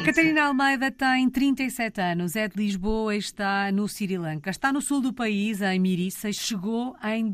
A Catarina Almeida tem 37 anos, é de Lisboa e está no Sri Lanka. Está no sul do país, em Mirissa, chegou em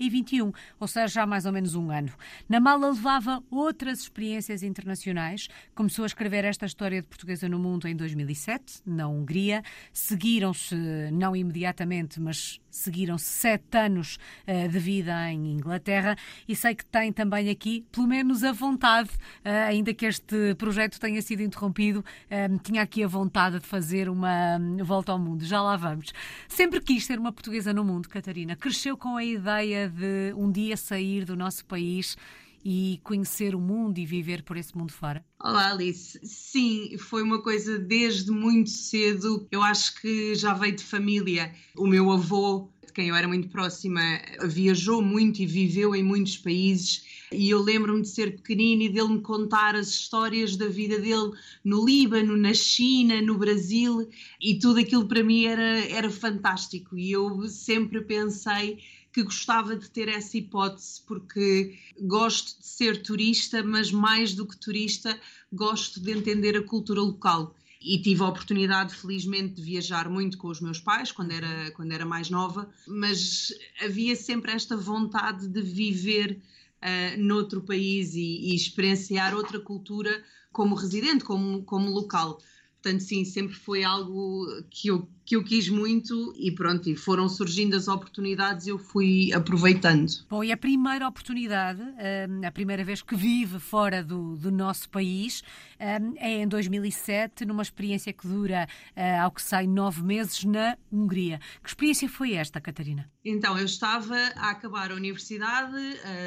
2021, ou seja, há mais ou menos um ano. Na mala levava outras experiências internacionais. Começou a escrever esta história de portuguesa no mundo em 2007, na Hungria. Seguiram-se, não imediatamente, mas seguiram-se sete anos uh, de vida em Inglaterra e sei que tem também aqui, pelo menos, a vontade, uh, ainda que este projeto tenha sido interrompido, uh, tinha aqui a vontade de fazer uma um, volta ao mundo. Já lá vamos. Sempre quis ser uma portuguesa no mundo, Catarina. Cresceu com a ideia de um dia sair do nosso país e conhecer o mundo e viver por esse mundo fora? Olá, Alice. Sim, foi uma coisa desde muito cedo. Eu acho que já veio de família. O meu avô, de quem eu era muito próxima, viajou muito e viveu em muitos países. E eu lembro-me de ser pequenina e dele me contar as histórias da vida dele no Líbano, na China, no Brasil, e tudo aquilo para mim era, era fantástico. E eu sempre pensei que gostava de ter essa hipótese, porque gosto de ser turista, mas mais do que turista, gosto de entender a cultura local. E tive a oportunidade, felizmente, de viajar muito com os meus pais quando era, quando era mais nova, mas havia sempre esta vontade de viver uh, noutro país e, e experienciar outra cultura como residente, como, como local. Portanto, sim, sempre foi algo que eu, que eu quis muito e pronto, e foram surgindo as oportunidades e eu fui aproveitando. Bom, e a primeira oportunidade, hum, a primeira vez que vive fora do, do nosso país, hum, é em 2007, numa experiência que dura, hum, ao que sai, nove meses na Hungria. Que experiência foi esta, Catarina? Então, eu estava a acabar a universidade,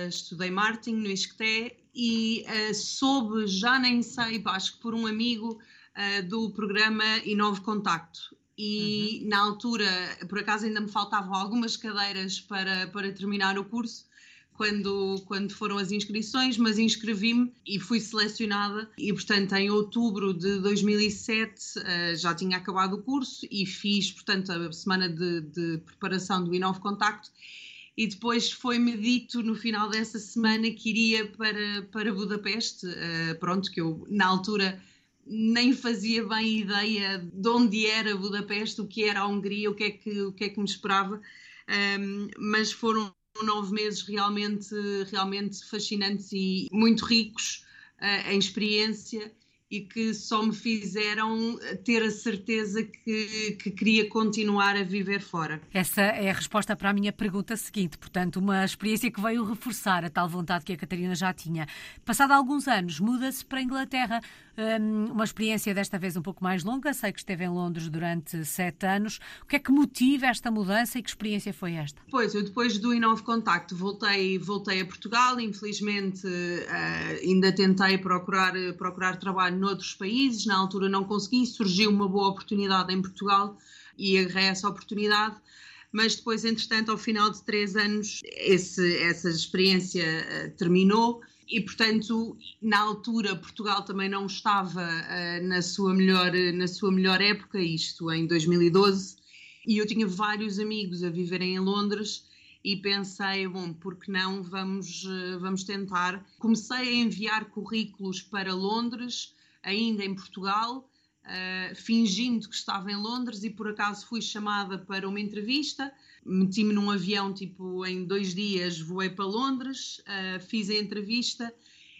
estudei marketing no ISCTE e soube, já nem sei, acho que por um amigo, uh, do programa Inovo Contacto. E uhum. na altura, por acaso, ainda me faltavam algumas cadeiras para, para terminar o curso. Quando, quando foram as inscrições, mas inscrevi-me e fui selecionada. E, portanto, em outubro de 2007 uh, eh, já tinha acabado o curso e fiz, portanto, a semana de, de preparação do Inovo Contacto e depois foi-me dito no final dessa semana que iria para, para Budapeste, uh, pronto, que eu na altura nem fazia bem ideia de onde era Budapeste, o que era a Hungria, o que é que, o que, é que me esperava, um, mas foram nove meses realmente, realmente fascinantes e muito ricos uh, em experiência e que só me fizeram ter a certeza que, que, queria continuar a viver fora. Essa é a resposta para a minha pergunta seguinte, portanto, uma experiência que veio reforçar a tal vontade que a Catarina já tinha. Passado alguns anos, muda-se para a Inglaterra, hum, uma experiência desta vez um pouco mais longa, sei que esteve em Londres durante sete anos. O que é que motiva esta mudança e que experiência foi esta? Pois, eu depois do Inove Contacto voltei, voltei a Portugal, infelizmente uh, ainda tentei procurar, procurar trabalho noutros países, na altura não consegui, surgiu uma boa oportunidade em Portugal e agarrei essa oportunidade, mas depois, entretanto, ao final de três anos, esse, essa experiência uh, terminou e, portanto, na altura Portugal também não estava uh, na, sua melhor, na sua melhor época, isto em 2012, e eu tinha vários amigos a viverem em Londres e pensei, bom, porque não vamos, uh, vamos tentar. Comecei a enviar currículos para Londres, ainda em Portugal, uh, fingindo que estava em Londres e por acaso fui chamada para uma entrevista. Meti-me num avião, tipo, em dois dias voei para Londres, uh, fiz a entrevista.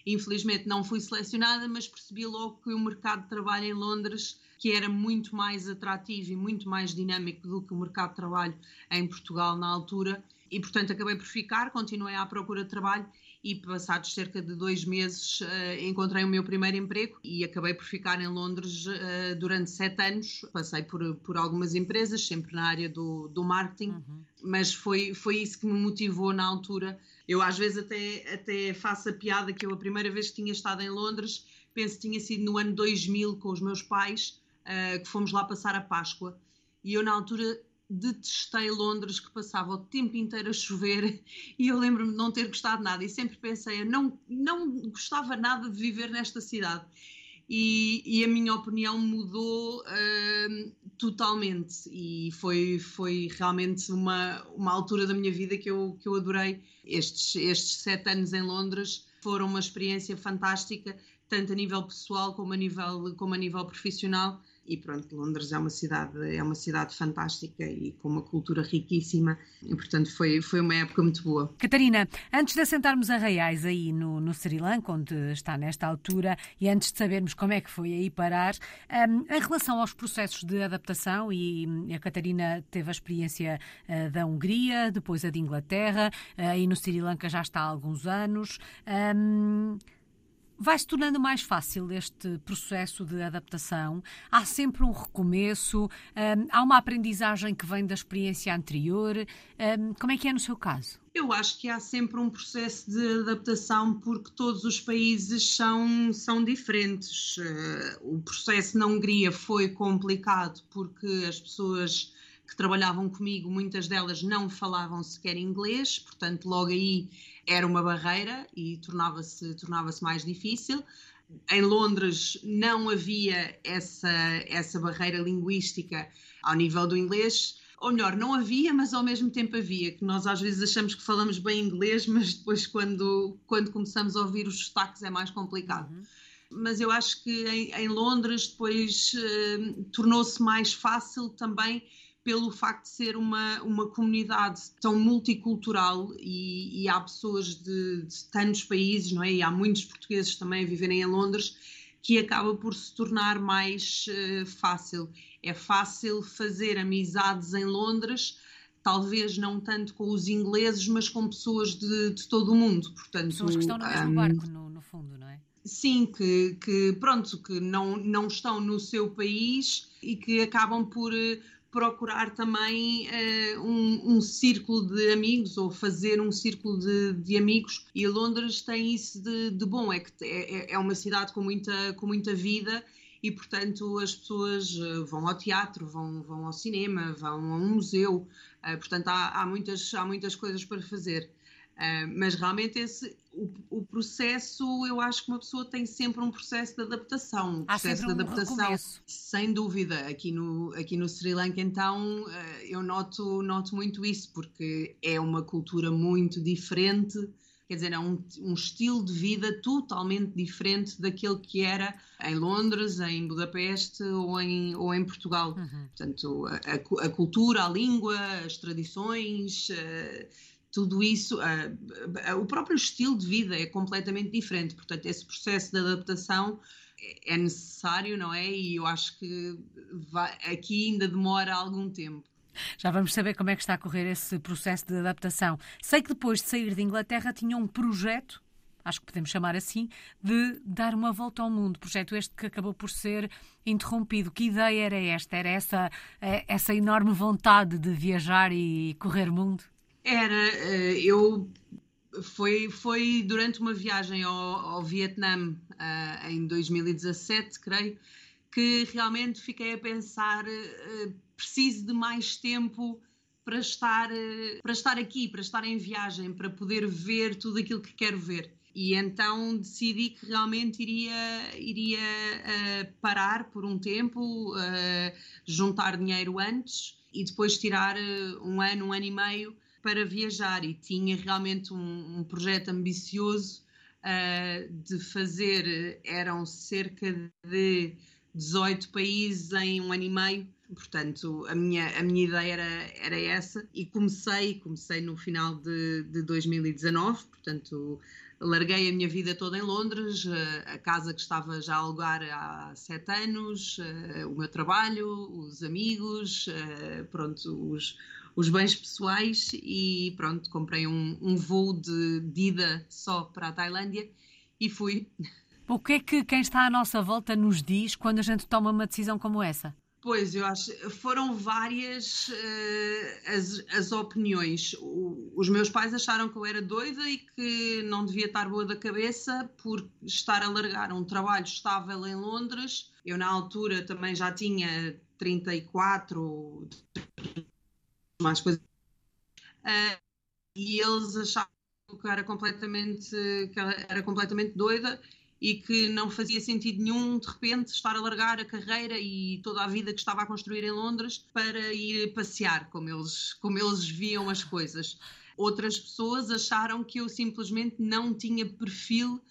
Infelizmente não fui selecionada, mas percebi logo que o mercado de trabalho em Londres que era muito mais atrativo e muito mais dinâmico do que o mercado de trabalho em Portugal na altura. E, portanto, acabei por ficar, continuei à procura de trabalho e passados cerca de dois meses uh, encontrei o meu primeiro emprego e acabei por ficar em Londres uh, durante sete anos. Passei por, por algumas empresas, sempre na área do, do marketing, uhum. mas foi, foi isso que me motivou na altura. Eu às vezes até, até faço a piada que eu a primeira vez que tinha estado em Londres, penso que tinha sido no ano 2000 com os meus pais, uh, que fomos lá passar a Páscoa. E eu na altura detestei Londres, que passava o tempo inteiro a chover e eu lembro-me de não ter gostado nada e sempre pensei, eu não, não gostava nada de viver nesta cidade. E, e a minha opinião mudou uh, totalmente e foi, foi realmente uma, uma altura da minha vida que eu, que eu adorei. Estes, estes sete anos em Londres foram uma experiência fantástica tanto a nível pessoal como a nível, como a nível profissional e pronto, Londres é uma cidade é uma cidade fantástica e com uma cultura riquíssima e portanto foi foi uma época muito boa. Catarina, antes de assentarmos Reais aí no, no Sri Lanka, onde está nesta altura e antes de sabermos como é que foi aí parar, um, em relação aos processos de adaptação e a Catarina teve a experiência uh, da Hungria, depois a de Inglaterra, uh, e no Sri Lanka já está há alguns anos. Um, vai se tornando mais fácil este processo de adaptação. Há sempre um recomeço, um, há uma aprendizagem que vem da experiência anterior. Um, como é que é no seu caso? Eu acho que há sempre um processo de adaptação porque todos os países são, são diferentes. Uh, o processo na Hungria foi complicado porque as pessoas que trabalhavam comigo, muitas delas não falavam sequer inglês, portanto, logo aí era uma barreira e tornava-se tornava mais difícil. Em Londres não havia essa, essa barreira linguística ao nível do inglês, ou melhor, não havia, mas ao mesmo tempo havia, que nós às vezes achamos que falamos bem inglês, mas depois quando, quando começamos a ouvir os destaques é mais complicado. Uhum. Mas eu acho que em, em Londres depois eh, tornou-se mais fácil também pelo facto de ser uma, uma comunidade tão multicultural e, e há pessoas de, de, tantos países, não é? E há muitos portugueses também a viverem em Londres, que acaba por se tornar mais uh, fácil. É fácil fazer amizades em Londres, talvez não tanto com os ingleses, mas com pessoas de, de todo o mundo. Portanto, pessoas que estão no mesmo um, barco, no, no fundo, não é? Sim, que, que pronto, que não, não estão no seu país e que acabam por eh, procurar também uh, um, um, círculo de amigos ou fazer um círculo de, de amigos e Londres tem isso de, de bom, é que é, é, é uma cidade com muita, com muita vida e portanto as pessoas eh, vão ao teatro, vão, vão ao cinema, vão a um museu, uh, portanto há, há, muitas, há muitas coisas para fazer. Uh, mas realmente esse, o, o, processo, eu acho que uma pessoa tem sempre um processo de adaptação. Um processo de adaptação, recomeço. sem dúvida. Aqui no, aqui no Sri Lanka, então, uh, eu noto, noto muito isso, porque é uma cultura muito diferente. Quer dizer, é um, um estilo de vida totalmente diferente daquele que era em Londres, em Budapeste ou em, ou em Portugal. Uhum. Portanto, a, a, a, cultura, a língua, as tradições. Uh, tudo isso, uh, uh, o próprio estilo de vida é completamente diferente, portanto, esse processo de adaptação é, é necessário, não é? E eu acho que vai, aqui ainda demora algum tempo. Já vamos saber como é que está a correr esse processo de adaptação. Sei que depois de sair de Inglaterra tinha um projeto, acho que podemos chamar assim, de dar uma volta ao mundo. Projeto este que acabou por ser interrompido. Que ideia era esta? Era essa, eh, essa enorme vontade de viajar e correr mundo? Era, eh, eu foi, foi durante uma viagem ao, ao Vietnã uh, em 2017, creio, que realmente fiquei a pensar uh, preciso de mais tempo para estar, para estar aqui, para estar em viagem, para poder ver tudo aquilo que quero ver. E então decidi que realmente iria, iria parar por um tempo, juntar dinheiro antes e depois tirar um ano, um ano e meio para viajar e tinha realmente um, um projeto ambicioso uh, de fazer, eram cerca de 18 países em um ano e meio, portanto a minha, a minha ideia era, era essa. E comecei, comecei no final de, de 2019, portanto larguei a minha vida toda em Londres, a casa que estava já a alugar há sete anos, uh, o meu trabalho, os amigos, uh, pronto, os, os bens pessoais e pronto, comprei um, um voo de, de ida só para a Tailândia e fui. O que é que quem está à nossa volta nos diz quando a gente toma uma decisão como essa? Pois, eu acho foram várias uh, as, as opiniões. O, os meus pais acharam que eu era doida e que não devia estar boa da cabeça por estar a largar um trabalho estável em Londres. Eu, na altura, também já tinha 34, mais coisas. Uh, e eles achavam que era completamente, que era completamente doida e que não fazia sentido nenhum de repente estar a largar a carreira e toda a vida que estava a construir em Londres para ir passear, como eles, como eles viam as coisas. Outras pessoas acharam que eu simplesmente não tinha perfil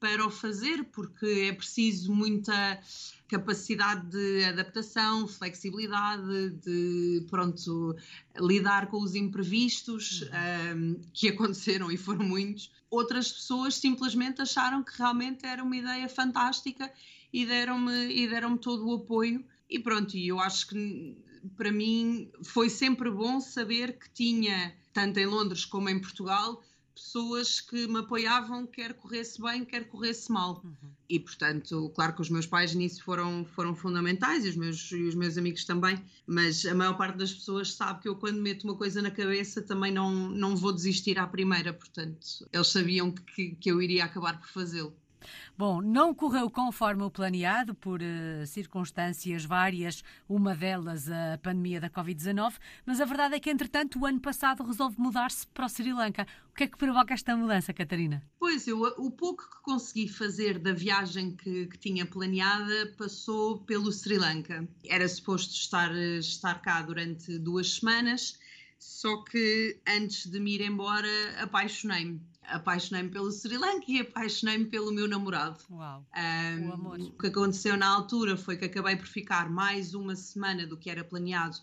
para o fazer, porque é preciso muita capacidade de adaptação, flexibilidade, de pronto lidar com os imprevistos uhum. um, que aconteceram e foram muitos. Outras pessoas simplesmente acharam que realmente era uma ideia fantástica e deram-me e deram-me todo o apoio e pronto, e eu acho que para mim foi sempre bom saber que tinha tanto em Londres como em Portugal pessoas que me apoiavam, quer corresse bem, quer corresse mal. Uhum. E, portanto, claro que os meus pais nisso foram, foram fundamentais e os, meus, e os meus amigos também, mas a maior parte das pessoas sabe que eu, quando meto uma coisa na cabeça, também não, não vou desistir à primeira. Portanto, eles sabiam que, que eu iria acabar por fazê-lo. Bom, não correu conforme o planeado por uh, circunstâncias várias, uma delas a pandemia da Covid-19, mas a verdade é que, entretanto, o ano passado resolve mudar-se para o Sri Lanka. O que é que provoca esta mudança, Catarina? Pois, eu, o pouco que consegui fazer da viagem que, que tinha planeada passou pelo Sri Lanka. Era suposto estar, estar cá durante duas semanas, só que antes de me ir embora apaixonei-me apaixonei-me pelo Sri Lanka e apaixonei-me pelo meu namorado. Uau, um, o amor. O que aconteceu na altura foi que acabei por ficar mais uma semana do que era planeado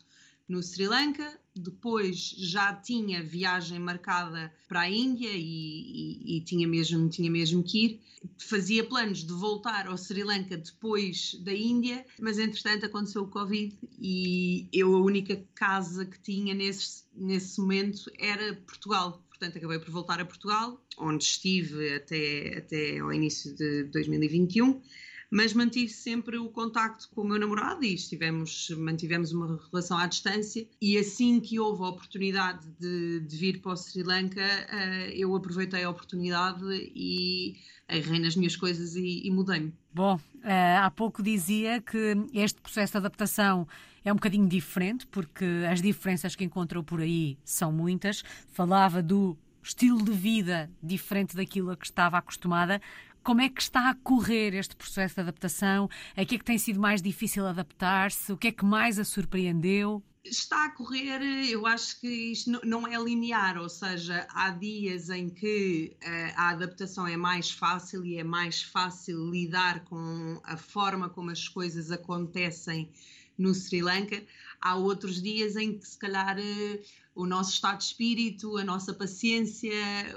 no Sri Lanka, depois já tinha viagem marcada para a Índia e, e, e, tinha, mesmo, tinha mesmo que ir. Fazia planos de voltar ao Sri Lanka depois da Índia, mas entretanto aconteceu o Covid e eu a única casa que tinha nesse, nesse momento era Portugal portanto acabei por voltar a Portugal, onde estive até, até ao início de 2021, mas mantive sempre o contacto com o meu namorado e estivemos, mantivemos uma relação à distância e assim que houve a oportunidade de, de vir para o Sri Lanka, uh, eu aproveitei a oportunidade e agarrei nas minhas coisas e, e mudei-me. Bom, uh, há pouco dizia que este processo de adaptação é um bocadinho diferente, porque as diferenças que encontrou por aí são muitas. Falava do estilo de vida diferente daquilo a que estava acostumada. Como é que está a correr este processo de adaptação? A que é que tem sido mais difícil adaptar-se? O que é que mais a surpreendeu? Está a correr, eu acho que isto não é linear, ou seja, há dias em que uh, a adaptação é mais fácil e é mais fácil lidar com a forma como as coisas acontecem no Sri Lanka. Há outros dias em que, se calhar, eh, o nosso estado de espírito, a nossa paciência,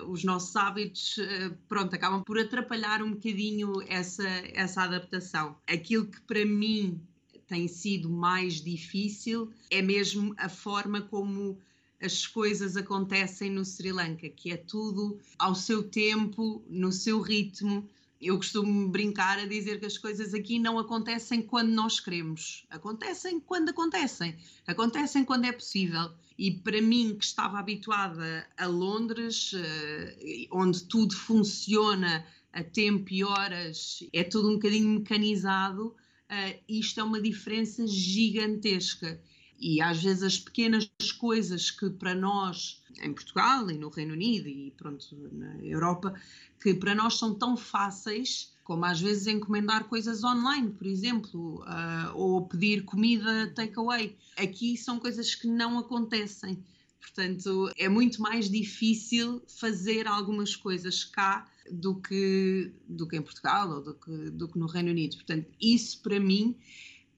os nossos hábitos, eh, pronto, acabam por atrapalhar um bocadinho essa, essa adaptação. Aquilo que para mim tem sido mais difícil é mesmo a forma como as coisas acontecem no Sri Lanka, que é tudo ao seu tempo, no seu ritmo, eu costumo brincar a dizer que as coisas aqui não acontecem quando nós queremos, acontecem quando acontecem, acontecem quando é possível. E para mim, que estava habituada a Londres, eh, onde tudo funciona a tempo e horas, é tudo um bocadinho mecanizado, eh, isto é uma diferença gigantesca. E às vezes as pequenas coisas que para nós, em Portugal e no Reino Unido e pronto, na Europa, que para nós são tão fáceis, como às vezes encomendar coisas online, por exemplo, uh, ou pedir comida takeaway. Aqui são coisas que não acontecem. Portanto, é muito mais difícil fazer algumas coisas cá do que, do que em Portugal ou do que, do que no Reino Unido. Portanto, isso para mim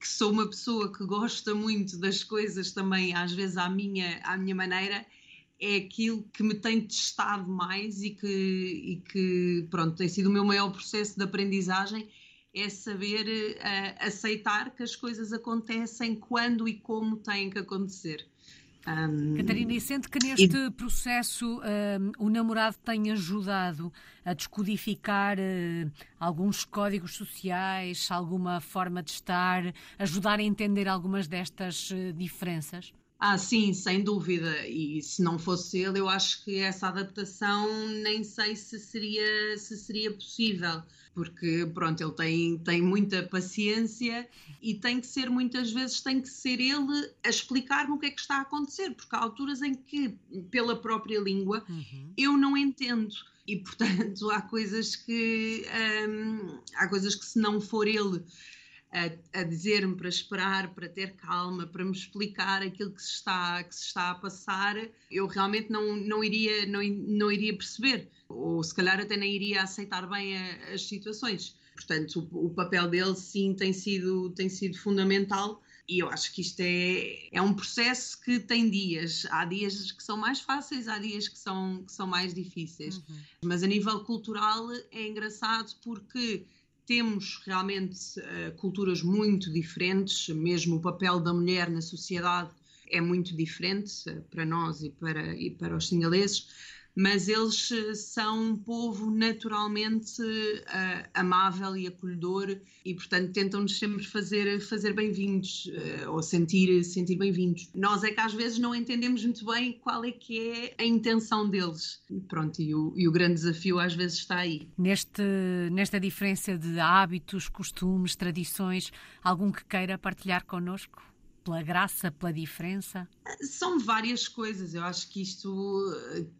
que sou uma pessoa que gosta muito das coisas também, às vezes à minha, à minha maneira, é aquilo que me tem testado mais e que, e que pronto, tem sido o meu maior processo de aprendizagem, é saber uh, aceitar que as coisas acontecem quando e como têm que acontecer. Um, Catarina, e sente que neste e... processo um, o namorado tem ajudado a descodificar uh, alguns códigos sociais, alguma forma de estar, ajudar a entender algumas destas uh, diferenças? Ah, sim, sem dúvida. E se não fosse ele, eu acho que essa adaptação nem sei se seria, se seria possível porque pronto, ele tem, tem muita paciência e tem que ser muitas vezes tem que ser ele a explicar-me o que é que está a acontecer, porque há alturas em que pela própria língua uhum. eu não entendo e portanto há coisas que hum, há coisas que se não for ele a, a dizer-me para esperar, para ter calma, para me explicar aquilo que se está, que se está a passar, eu realmente não, não, iria, não, não iria perceber, ou se calhar até nem iria aceitar bem a, as situações. Portanto, o, o, papel dele sim tem sido, tem sido fundamental. E eu acho que isto é, é um processo que tem dias. Há dias que são mais fáceis, há dias que são, que são mais difíceis. Uhum. Mas a nível cultural é engraçado porque temos realmente uh, culturas muito diferentes, mesmo o papel da mulher na sociedade é muito diferente uh, para nós e para, e para os singaleses, mas eles uh, são um povo naturalmente amável e acolhedor e, portanto, tentam-nos sempre fazer, fazer bem-vindos ou sentir, sentir bem-vindos. Nós é que às vezes não entendemos muito bem qual é que é a intenção deles. Pronto, e o, e o grande desafio às vezes está aí. Neste, nesta diferença de hábitos, costumes, tradições, algum que queira partilhar connosco? Pela graça, pela diferença? São várias coisas. Eu acho que isto,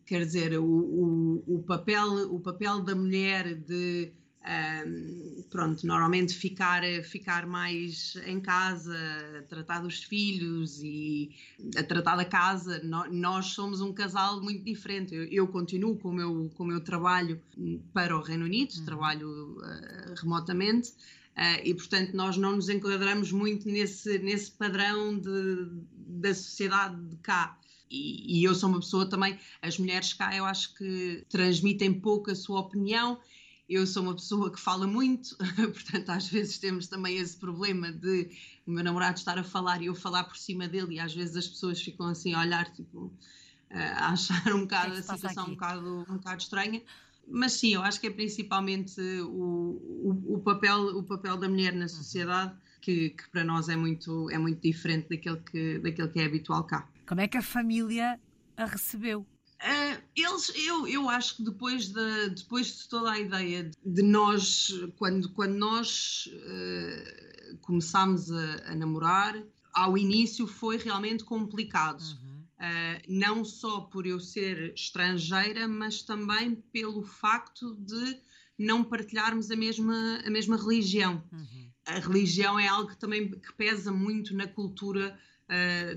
quer dizer, o, o, o papel, o papel da mulher de um, pronto, normalmente ficar, ficar mais em casa, tratar dos filhos e a tratar da casa. nós somos um casal muito diferente. Eu, eu, continuo com o, meu, com o meu trabalho para o Reino Unido, uhum. trabalho uh, remotamente. Uh, e portanto nós não nos enquadramos muito nesse, nesse padrão de, da sociedade de cá. E, e eu sou uma pessoa também, as mulheres cá eu acho que transmitem pouco a sua opinião eu sou uma pessoa que fala muito, portanto, às vezes temos também esse problema de o meu namorado estar a falar e eu falar por cima dele, e às vezes as pessoas ficam assim a olhar, tipo, a achar um bocado é a situação um bocado, um bocado estranha. Mas sim, eu acho que é principalmente o, o, o papel, o papel da mulher na sociedade que, que, para nós é muito, é muito diferente daquele que, daquele que é habitual cá. Como é que a família a recebeu? Uh, eles, eu, eu acho que depois de, depois de toda a ideia de nós, quando, quando nós uh, começámos a, a, namorar, ao início foi realmente complicado. Uhum. Uh, não só por eu ser estrangeira, mas também pelo facto de não partilharmos a mesma, a mesma religião. Uhum. A religião é algo que também que pesa muito na cultura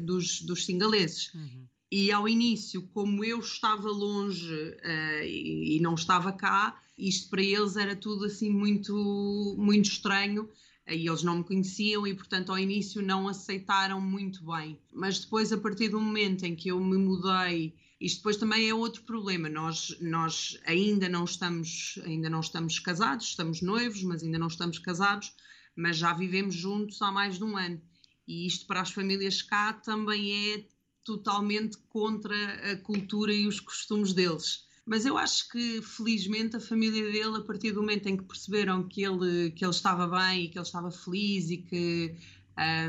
dos, dos singaleses. Uhum. E ao início, como eu estava longe uh, e, e, não estava cá, isto para eles era tudo assim muito, muito estranho uh, e eles não me conheciam e, portanto, ao início não aceitaram muito bem. Mas depois, a partir do momento em que eu me mudei, isto depois também é outro problema. Nós, nós ainda não estamos, ainda não estamos casados, estamos noivos, mas ainda não estamos casados, mas já vivemos juntos há mais de um ano. E isto para as famílias cá também é totalmente contra a cultura e os costumes deles. Mas eu acho que, felizmente, a família dele, a partir do momento em que perceberam que ele, que ele estava bem e que ele estava feliz e que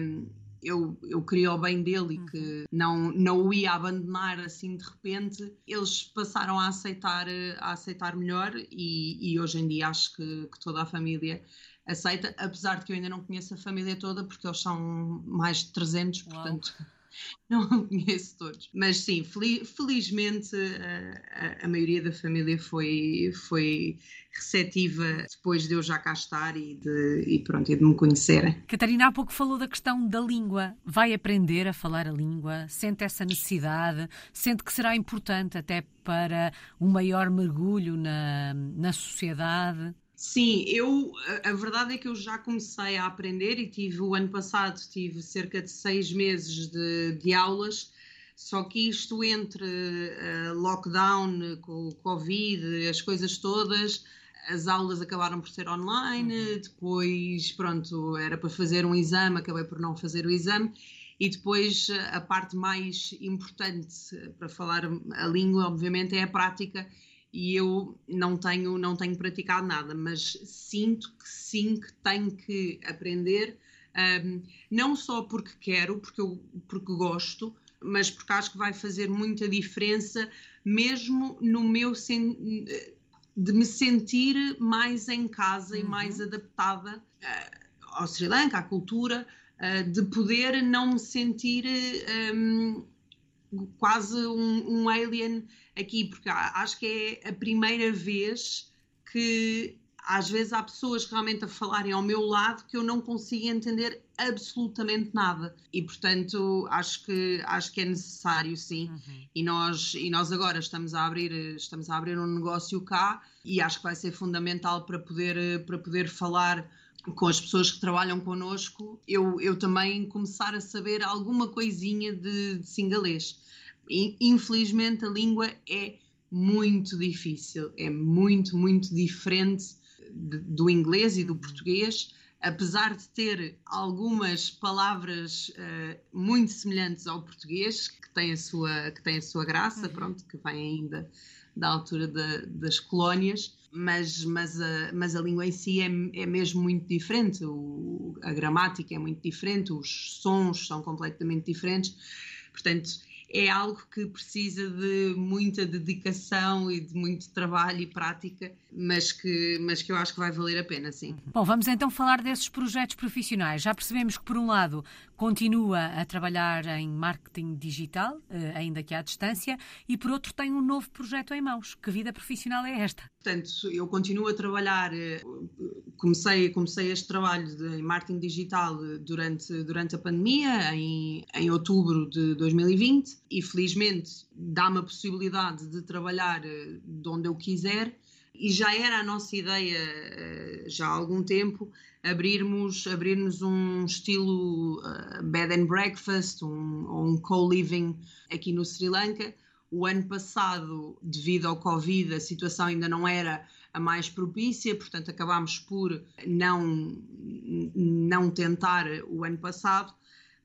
um, eu, eu queria o bem dele e que uhum. não, não o ia abandonar assim de repente, eles passaram a aceitar, a aceitar melhor e, e hoje em dia acho que, que toda a família aceita, apesar de que eu ainda não conheço a família toda, porque eles são mais de 300, Uau. portanto não conheço todos. Mas sim, felizmente a, a, maioria da família foi, foi receptiva depois de eu já cá estar e de, e pronto, e de me conhecerem. Catarina, há pouco falou da questão da língua. Vai aprender a falar a língua? Sente essa necessidade? Sente que será importante até para um maior mergulho na, na sociedade? Sim, eu a verdade é que eu já comecei a aprender e tive o ano passado tive cerca de seis meses de, de aulas, só que isto entre uh, lockdown, com Covid, as coisas todas, as aulas acabaram por ser online, uhum. depois pronto, era para fazer um exame, acabei por não fazer o exame. E depois a parte mais importante para falar a língua, obviamente, é a prática e eu não tenho, não tenho praticado nada, mas sinto que sim que tenho que aprender, um, não só porque quero, porque, eu, porque gosto, mas porque acho que vai fazer muita diferença mesmo no meu de me sentir mais em casa uhum. e mais adaptada uh, ao Sri Lanka, à cultura, uh, de poder não me sentir um, quase um, um alien aqui, porque acho que é a primeira vez que às vezes há pessoas realmente a falarem ao meu lado que eu não consigo entender absolutamente nada e portanto acho que acho que é necessário sim uhum. e nós e nós agora estamos a abrir estamos a abrir um negócio cá e acho que vai ser fundamental para poder para poder falar com as pessoas que trabalham connosco eu eu também começar a saber alguma coisinha de, de singalês. Infelizmente a língua é muito difícil é muito muito diferente de, do inglês e do português, apesar de ter algumas palavras uh, muito semelhantes ao português, que tem a sua, que tem a sua graça, uhum. pronto, que vem ainda da altura das colónias, mas, mas, a, mas a língua em si é, é mesmo muito diferente, o, a gramática é muito diferente, os sons são completamente diferentes, portanto é algo que precisa de muita dedicação e de muito trabalho e prática, mas que, mas que eu acho que vai valer a pena, sim. Bom, vamos então falar desses projetos profissionais. Já percebemos que, por um lado, continua a trabalhar em marketing digital, eh, ainda que à distância, e por outro tem um novo projeto em mãos. Que vida profissional é esta? Portanto, eu continuo a trabalhar, eh, comecei, comecei este trabalho de marketing digital durante, durante a pandemia, em, em outubro de 2020, e felizmente dá-me a possibilidade de trabalhar eh, de onde eu quiser e já era a nossa ideia eh, já há algum tempo abrirmos abrirmos um estilo uh, bed and breakfast um, ou um co-living aqui no Sri Lanka. O ano passado devido ao Covid a situação ainda não era a mais propícia portanto acabámos por não não tentar o ano passado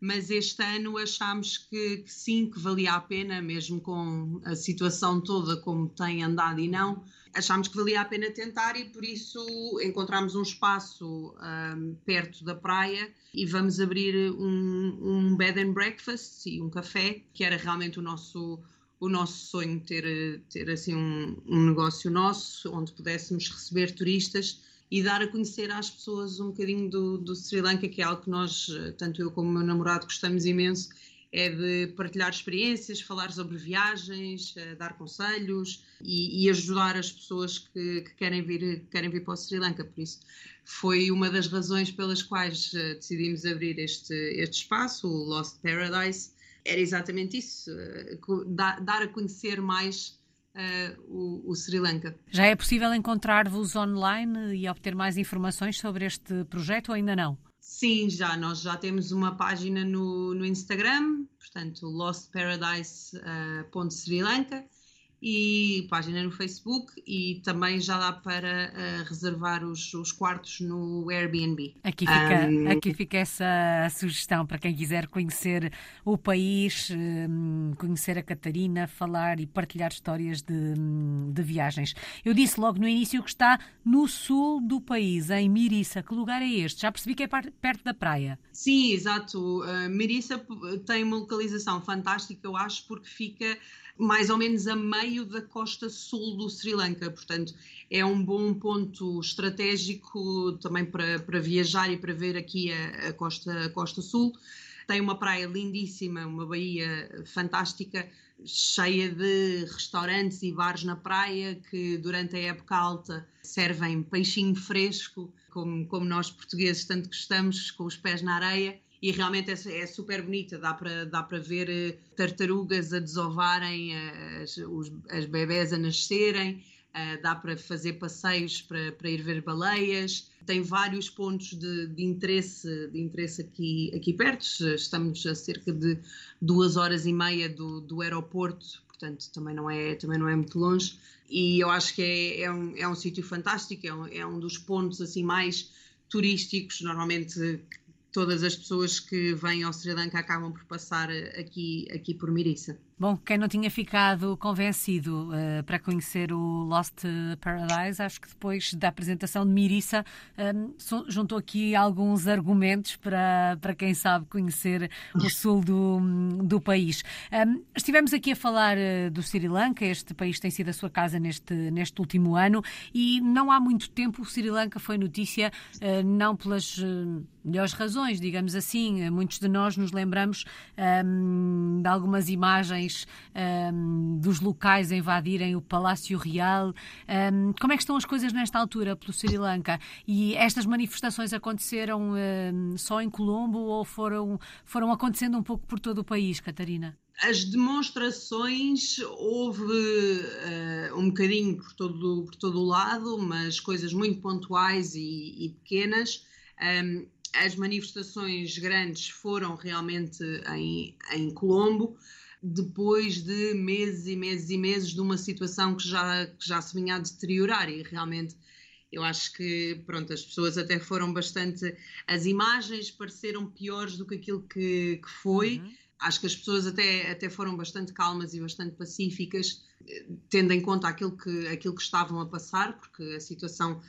mas este ano achámos que, que, sim, que valia a pena, mesmo com a situação toda como tem andado e não, achámos que valia a pena tentar e por isso encontramos um espaço um, perto da praia e vamos abrir um, um bed and breakfast e um café, que era realmente o nosso o nosso sonho ter ter assim um, um negócio nosso onde pudéssemos receber turistas e dar a conhecer às pessoas um bocadinho do, do Sri Lanka, que é algo que nós, tanto eu como o meu namorado, gostamos imenso, é de partilhar experiências, falar sobre viagens, eh, dar conselhos e, e ajudar as pessoas que, que, querem, vir, que querem vir para o Sri Lanka. Por isso, foi uma das razões pelas quais eh, decidimos abrir este, este espaço, o Lost Paradise. Era exatamente isso, eh, dar a conhecer mais uh, o, o, Sri Lanka. Já é possível encontrar-vos online e obter mais informações sobre este projeto ou ainda não? Sim, já. Nós já temos uma página no, no Instagram, portanto, lostparadise.sri uh, Lanka e página no Facebook e também já dá para uh, reservar os, os, quartos no Airbnb. Aqui fica, um, aqui fica essa sugestão para quem quiser conhecer o país, um, conhecer a Catarina, falar e partilhar histórias de, de, viagens. Eu disse logo no início que está no sul do país, em Mirissa. Que lugar é este? Já percebi que é perto da praia. Sim, exato. Uh, Mirissa tem uma localização fantástica, eu acho, porque fica mais ou menos a meio da costa sul do Sri Lanka, portanto é um bom ponto estratégico também para, para viajar e para ver aqui a, a, costa, a costa sul. Tem uma praia lindíssima, uma baía fantástica, cheia de restaurantes e bares na praia que durante a época alta servem peixinho fresco, como, como nós portugueses tanto gostamos, com os pés na areia e realmente é, é, super bonita, dá para, dá para ver eh, tartarugas a desovarem, eh, as, os, as bebés a nascerem, uh, dá para fazer passeios para, para ir ver baleias, tem vários pontos de, de, interesse, de interesse aqui, aqui perto, estamos a cerca de duas horas e meia do, do aeroporto, portanto também não, é, também não é muito longe, e eu acho que é, é um, é um sítio fantástico, é um, é um dos pontos assim mais turísticos, normalmente todas as pessoas que vêm ao Sri Lanka acabam por passar aqui, aqui por Mirissa. Bom, quem não tinha ficado convencido uh, para conhecer o Lost Paradise, acho que depois da apresentação de Mirissa um, so, juntou aqui alguns argumentos para, para quem sabe conhecer o sul do, do país. Um, estivemos aqui a falar uh, do Sri Lanka, este país tem sido a sua casa neste, neste último ano e não há muito tempo o Sri Lanka foi notícia uh, não pelas melhores razões, digamos assim. Muitos de nós nos lembramos um, de algumas imagens um, dos locais a invadirem o Palácio Real. Um, como é que estão as coisas nesta altura pelo Sri Lanka? E estas manifestações aconteceram só em Colombo ou foram, foram acontecendo um pouco por todo o país, Catarina? As demonstrações houve uh, um bocadinho por todo, por todo o lado, mas coisas muito pontuais e, e pequenas. Um, as manifestações grandes foram realmente em, em Colombo, depois de meses e meses e meses de uma situação que já, que já se vinha a deteriorar e realmente eu acho que pronto, as pessoas até foram bastante. As imagens pareceram piores do que aquilo que, que foi. Uhum. Acho que as pessoas até, até foram bastante calmas e bastante pacíficas, tendo em conta aquilo que, aquilo que estavam a passar, porque a situação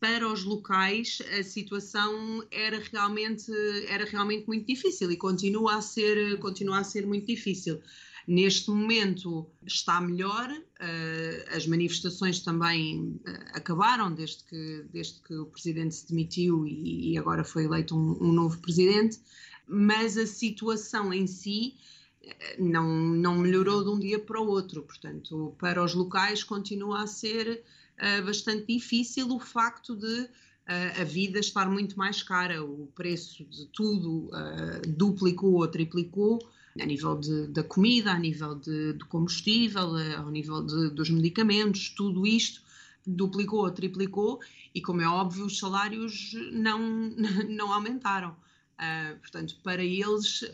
para os locais a situação era realmente, era realmente muito difícil e continua a ser, continua a ser muito difícil. Neste momento está melhor, uh, as manifestações também uh, acabaram desde que, desde que o presidente se demitiu e, e agora foi eleito um, um, novo presidente, mas a situação em si eh, não, não melhorou de um dia para o outro. Portanto, para os locais continua a ser uh, bastante difícil o facto de uh, a vida estar muito mais cara, o preço de tudo uh, duplicou ou triplicou, a nível de, da comida, a nível de, de combustível, ao nível de, dos medicamentos, tudo isto duplicou ou triplicou e, como é óbvio, os salários não, não aumentaram. Uh, portanto, para eles uh,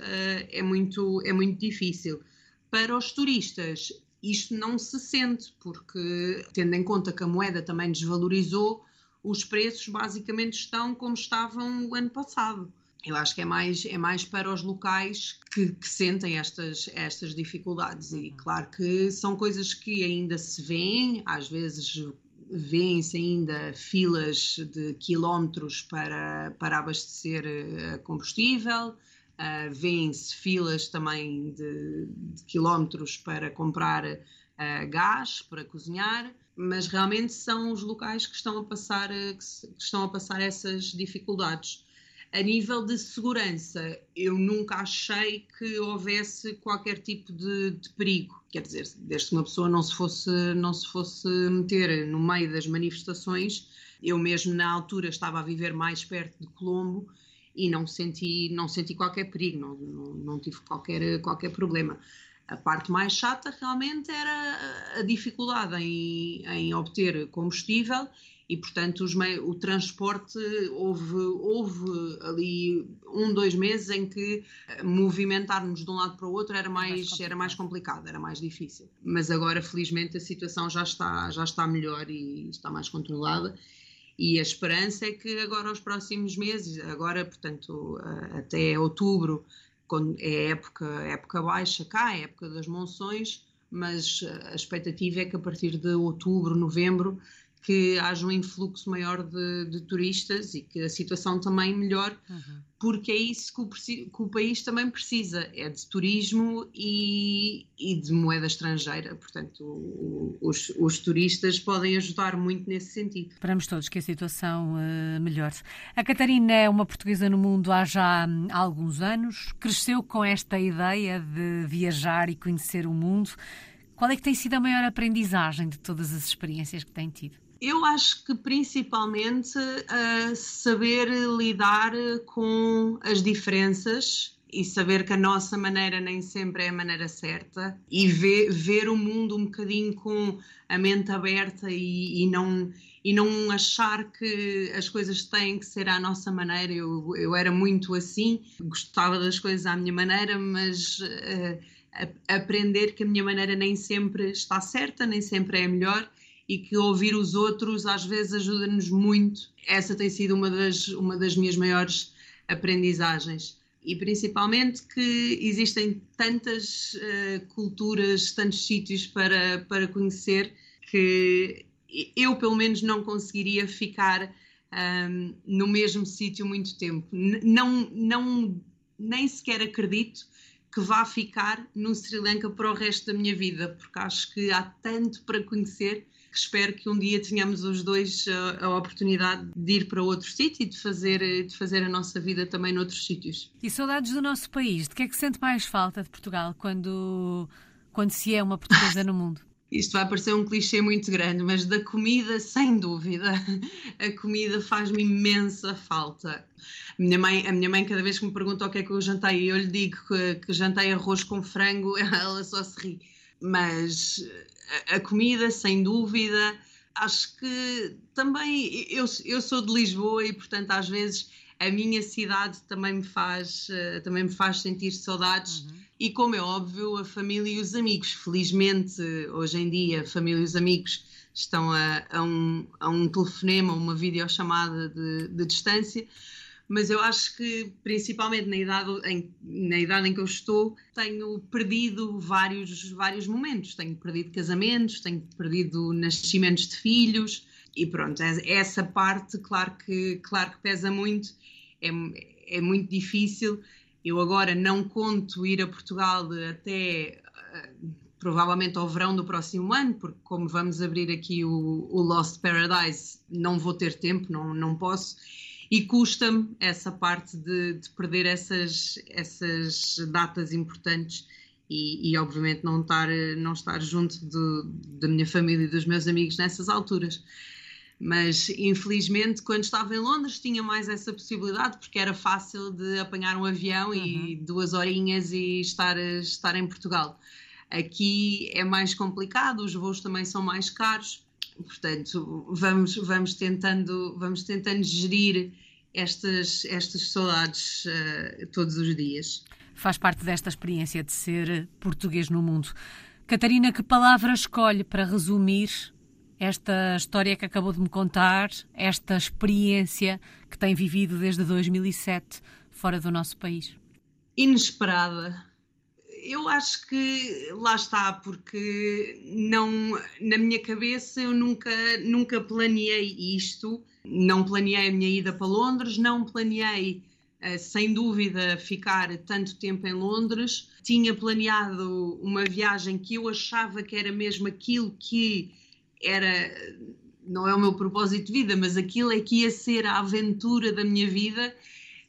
é, muito, é muito difícil. Para os turistas, isto não se sente, porque, tendo em conta que a moeda também desvalorizou, os preços basicamente estão como estavam o ano passado. Eu acho que é mais, é mais para os locais que, que sentem estas, estas dificuldades. E uhum. claro que são coisas que ainda se veem, às vezes vêem-se ainda filas de quilómetros para, para abastecer eh, combustível, Uh, Vêem-se filas também de, de, quilómetros para comprar uh, gás para cozinhar, mas realmente são os locais que estão a passar, que, que estão a passar essas dificuldades. A nível de segurança, eu nunca achei que houvesse qualquer tipo de, de, perigo. Quer dizer, desde que uma pessoa não se, fosse, não se fosse meter no meio das manifestações, eu mesmo na altura estava a viver mais perto de Colombo e não senti, não senti qualquer perigo, não, não, não tive qualquer, qualquer problema. A parte mais chata realmente era a dificuldade em, em obter combustível e, portanto, os o transporte houve, houve ali um, dois meses em que movimentar-nos de um lado para o outro era mais, mais era mais complicado, era mais difícil. Mas agora, felizmente, a situação já está, já está melhor e está mais controlada e a esperança é que agora, aos próximos meses, agora, portanto, até outubro, quando é época, época baixa cá, é época das monções, mas a expectativa é que a partir de outubro, novembro, que haja um influxo maior de, de turistas e que a situação também melhore, uhum. porque é isso que o, que o, país também precisa, é de turismo e, e de moeda estrangeira, portanto o, os, os, turistas podem ajudar muito nesse sentido. Esperamos todos que a situação uh, melhore. A Catarina é uma portuguesa no mundo há já há alguns anos, cresceu com esta ideia de viajar e conhecer o mundo. Qual é que tem sido a maior aprendizagem de todas as experiências que tem tido? Eu acho que principalmente uh, saber lidar com as diferenças e saber que a nossa maneira nem sempre é a maneira certa e ver, ver o mundo um bocadinho com a mente aberta e, e, não, e não achar que as coisas têm que ser à nossa maneira. Eu, eu era muito assim, gostava das coisas à minha maneira, mas uh, aprender que a minha maneira nem sempre está certa, nem sempre é a melhor e que ouvir os outros às vezes ajuda-nos muito. Essa tem sido uma das, uma das minhas maiores aprendizagens. E principalmente que existem tantas uh, culturas, tantos sítios para, para conhecer que eu, pelo menos, não conseguiria ficar um, no mesmo sítio muito tempo. N não, não, nem sequer acredito que vá ficar no Sri Lanka para o resto da minha vida, porque acho que há tanto para conhecer espero que um dia tenhamos os dois a, a oportunidade de ir para outro sítio e de fazer, de fazer a nossa vida também noutros sítios. E saudades do nosso país? De que é que sente mais falta de Portugal quando, quando se é uma portuguesa no mundo? Isto vai parecer um clichê muito grande, mas da comida, sem dúvida. A comida faz-me imensa falta. A minha, mãe, a minha mãe, cada vez que me pergunta o que é que eu jantei e eu lhe digo que, que jantei arroz com frango, ela só se ri. Mas a, a comida, sem dúvida. Acho que também. Eu, eu sou de Lisboa e, portanto, às vezes a minha cidade também me faz, uh, também me faz sentir saudades. Uhum. E como é óbvio, a família e os amigos. Felizmente, hoje em dia, a família e os amigos estão a, a, um, a um telefonema, uma videochamada de, de distância mas eu acho que principalmente na idade em, na idade em que eu estou tenho perdido vários vários momentos tenho perdido casamentos tenho perdido nascimentos de filhos e pronto, é, essa parte, claro que, claro que pesa muito, é, é muito difícil. Eu agora não conto ir a Portugal até uh, provavelmente ao verão do próximo ano, porque como vamos abrir aqui o, o Lost Paradise, não vou ter tempo, não, não posso. E custa-me essa parte de, de, perder essas, essas datas importantes e, e, obviamente não estar, não estar junto de, da minha família e dos meus amigos nessas alturas. Mas infelizmente, quando estava em Londres, tinha mais essa possibilidade, porque era fácil de apanhar um avião uhum. e duas horinhas e estar, estar em Portugal. Aqui é mais complicado, os voos também são mais caros, portanto, vamos, vamos, tentando, vamos tentando gerir estas, estas saudades uh, todos os dias. Faz parte desta experiência de ser português no mundo. Catarina, que palavra escolhe para resumir esta história que acabou de me contar, esta experiência que tem vivido desde 2007 fora do nosso país? Inesperada. Eu acho que lá está, porque não na minha cabeça eu nunca, nunca planeei isto, não planeei a minha ida para Londres, não planeei eh, sem dúvida ficar tanto tempo em Londres. Tinha planeado uma viagem que eu achava que era mesmo aquilo que era não é o meu propósito de vida, mas aquilo é que ia ser a aventura da minha vida.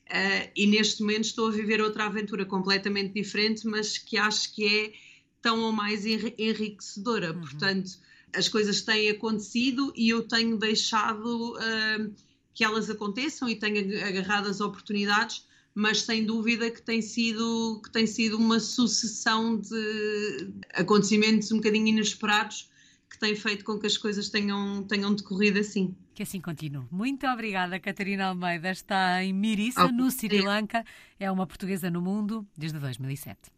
Uh, e neste momento estou a viver outra aventura completamente diferente, mas que acho que é tão ou mais enriquecedora. Uhum. Portanto, as coisas têm acontecido e eu tenho deixado uh, que elas aconteçam e tenho agarrado as oportunidades, mas sem dúvida que tem sido, que tem sido uma sucessão de acontecimentos um bocadinho inesperados que tem feito com que as coisas tenham, tenham decorrido assim. Que assim continue. Muito obrigada, Catarina Almeida. Está em Mirissa, no Sri Lanka. É uma portuguesa no mundo desde 2007.